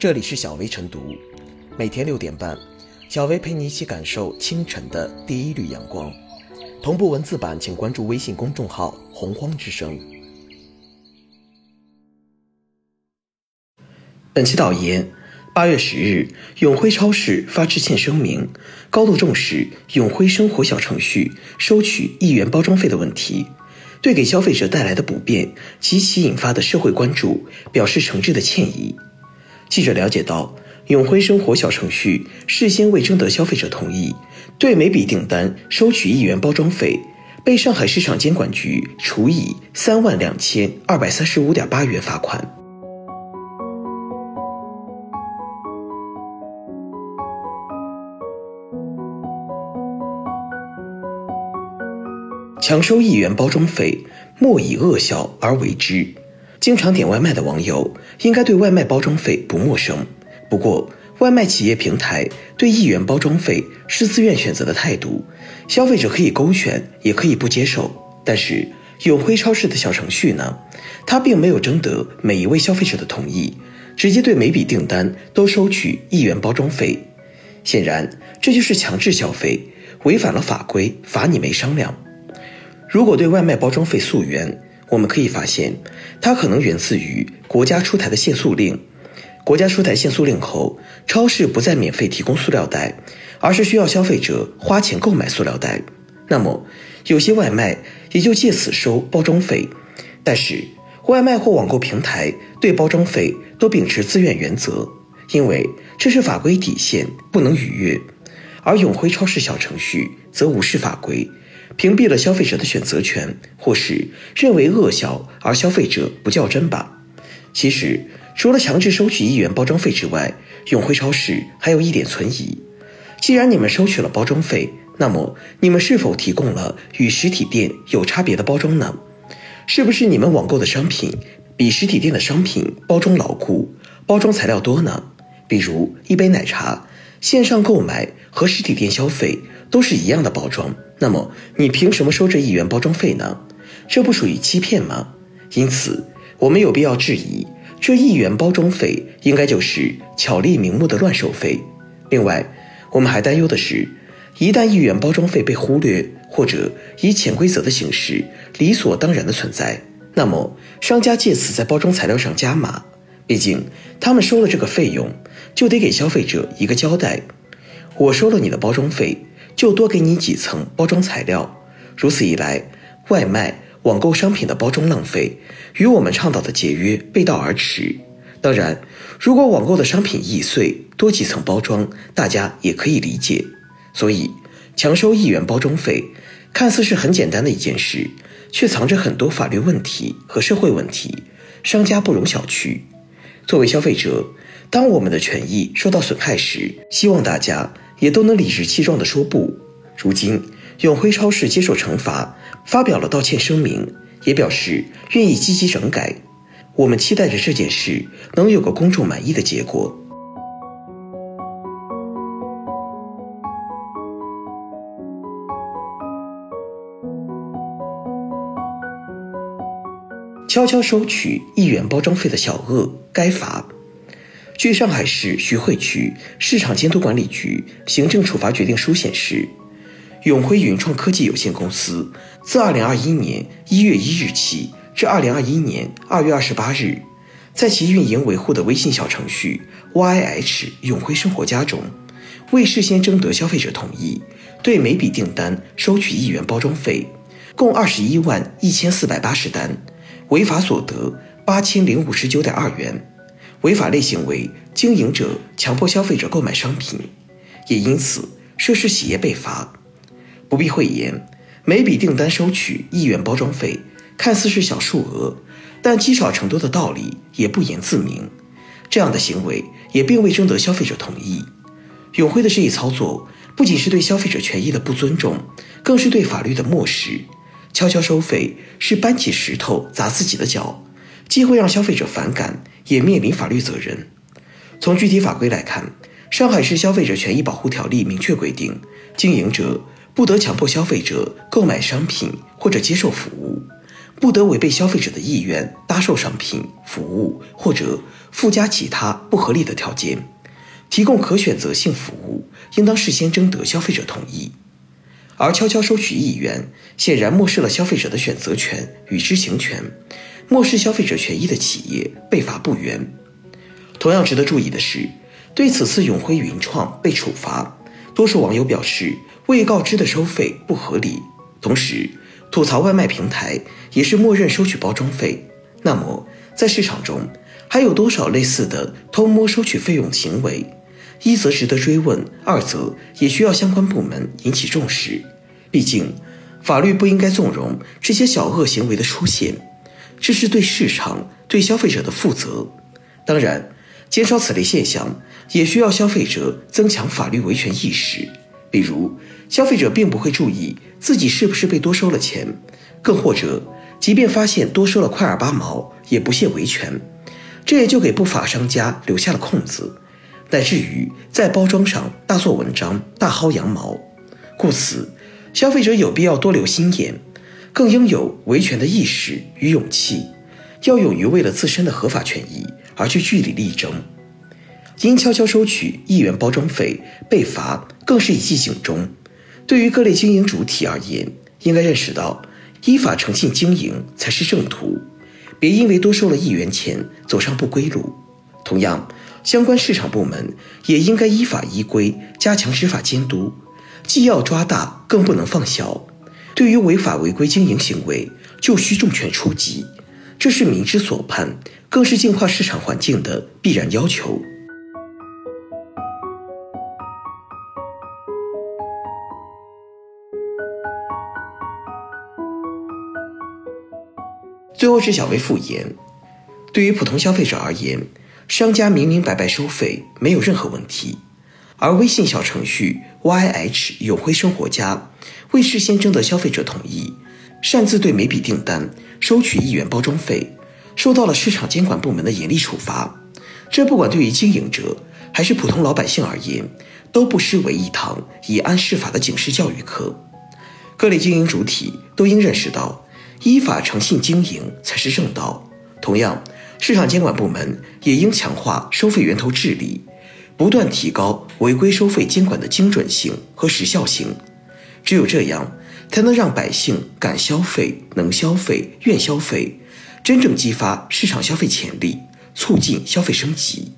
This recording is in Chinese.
这里是小薇晨读，每天六点半，小薇陪你一起感受清晨的第一缕阳光。同步文字版，请关注微信公众号“洪荒之声”。本期导言：八月十日，永辉超市发致歉声明，高度重视永辉生活小程序收取一元包装费的问题，对给消费者带来的不便及其引发的社会关注表示诚挚的歉意。记者了解到，永辉生活小程序事先未征得消费者同意，对每笔订单收取一元包装费，被上海市场监管局处以三万两千二百三十五点八元罚款。强收一元包装费，莫以恶小而为之。经常点外卖的网友应该对外卖包装费不陌生。不过，外卖企业平台对一元包装费是自愿选择的态度，消费者可以勾选，也可以不接受。但是，永辉超市的小程序呢？它并没有征得每一位消费者的同意，直接对每笔订单都收取一元包装费。显然，这就是强制消费，违反了法规，罚你没商量。如果对外卖包装费溯源，我们可以发现，它可能源自于国家出台的限塑令。国家出台限塑令后，超市不再免费提供塑料袋，而是需要消费者花钱购买塑料袋。那么，有些外卖也就借此收包装费。但是，外卖或网购平台对包装费都秉持自愿原则，因为这是法规底线，不能逾越。而永辉超市小程序则无视法规。屏蔽了消费者的选择权，或是认为恶小而消费者不较真吧？其实，除了强制收取一元包装费之外，永辉超市还有一点存疑。既然你们收取了包装费，那么你们是否提供了与实体店有差别的包装呢？是不是你们网购的商品比实体店的商品包装牢固、包装材料多呢？比如一杯奶茶，线上购买和实体店消费都是一样的包装。那么你凭什么收这一元包装费呢？这不属于欺骗吗？因此，我们有必要质疑，这一元包装费应该就是巧立名目的乱收费。另外，我们还担忧的是，一旦一元包装费被忽略，或者以潜规则的形式理所当然的存在，那么商家借此在包装材料上加码。毕竟，他们收了这个费用，就得给消费者一个交代。我收了你的包装费。就多给你几层包装材料，如此一来，外卖、网购商品的包装浪费与我们倡导的节约背道而驰。当然，如果网购的商品易碎，多几层包装，大家也可以理解。所以，强收一元包装费，看似是很简单的一件事，却藏着很多法律问题和社会问题，商家不容小觑。作为消费者，当我们的权益受到损害时，希望大家。也都能理直气壮地说不。如今，永辉超市接受惩罚，发表了道歉声明，也表示愿意积极整改。我们期待着这件事能有个公众满意的结果。悄悄收取一元包装费的小恶该罚。据上海市徐汇区市场监督管理局行政处罚决定书显示，永辉云创科技有限公司自2021年1月1日起至2021年2月28日，在其运营维护的微信小程序 YH 永辉生活家中，未事先征得消费者同意，对每笔订单收取一元包装费，共21万1480单，违法所得8059.2元。违法类型为经营者强迫消费者购买商品，也因此涉事企业被罚。不必讳言，每笔订单收取一元包装费，看似是小数额，但积少成多的道理也不言自明。这样的行为也并未征得消费者同意。永辉的这一操作，不仅是对消费者权益的不尊重，更是对法律的漠视。悄悄收费是搬起石头砸自己的脚。既会让消费者反感，也面临法律责任。从具体法规来看，上海市消费者权益保护条例明确规定，经营者不得强迫消费者购买商品或者接受服务，不得违背消费者的意愿搭售商品、服务或者附加其他不合理的条件。提供可选择性服务，应当事先征得消费者同意。而悄悄收取一元，显然漠视了消费者的选择权与知情权，漠视消费者权益的企业被罚不冤。同样值得注意的是，对此次永辉云创被处罚，多数网友表示未告知的收费不合理，同时吐槽外卖平台也是默认收取包装费。那么，在市场中还有多少类似的偷摸收取费用行为？一则值得追问，二则也需要相关部门引起重视。毕竟，法律不应该纵容这些小恶行为的出现，这是对市场、对消费者的负责。当然，减少此类现象，也需要消费者增强法律维权意识。比如，消费者并不会注意自己是不是被多收了钱，更或者，即便发现多收了块二八毛，也不屑维权，这也就给不法商家留下了空子。乃至于在包装上大做文章、大薅羊毛，故此，消费者有必要多留心眼，更应有维权的意识与勇气，要勇于为了自身的合法权益而去据理力争。因悄悄收取一元包装费被罚，更是一记警钟。对于各类经营主体而言，应该认识到，依法诚信经营才是正途，别因为多收了一元钱走上不归路。同样。相关市场部门也应该依法依规加强执法监督，既要抓大，更不能放小。对于违法违规经营行为，就需重拳出击，这是民之所盼，更是净化市场环境的必然要求。最后是小微复言，对于普通消费者而言。商家明明白白收费，没有任何问题，而微信小程序 YH 永辉生活家未事先征得消费者同意，擅自对每笔订单收取一元包装费，受到了市场监管部门的严厉处罚。这不管对于经营者还是普通老百姓而言，都不失为一堂以安释法的警示教育课。各类经营主体都应认识到，依法诚信经营才是正道。同样。市场监管部门也应强化收费源头治理，不断提高违规收费监管的精准性和时效性。只有这样，才能让百姓敢消费、能消费、愿消费，真正激发市场消费潜力，促进消费升级。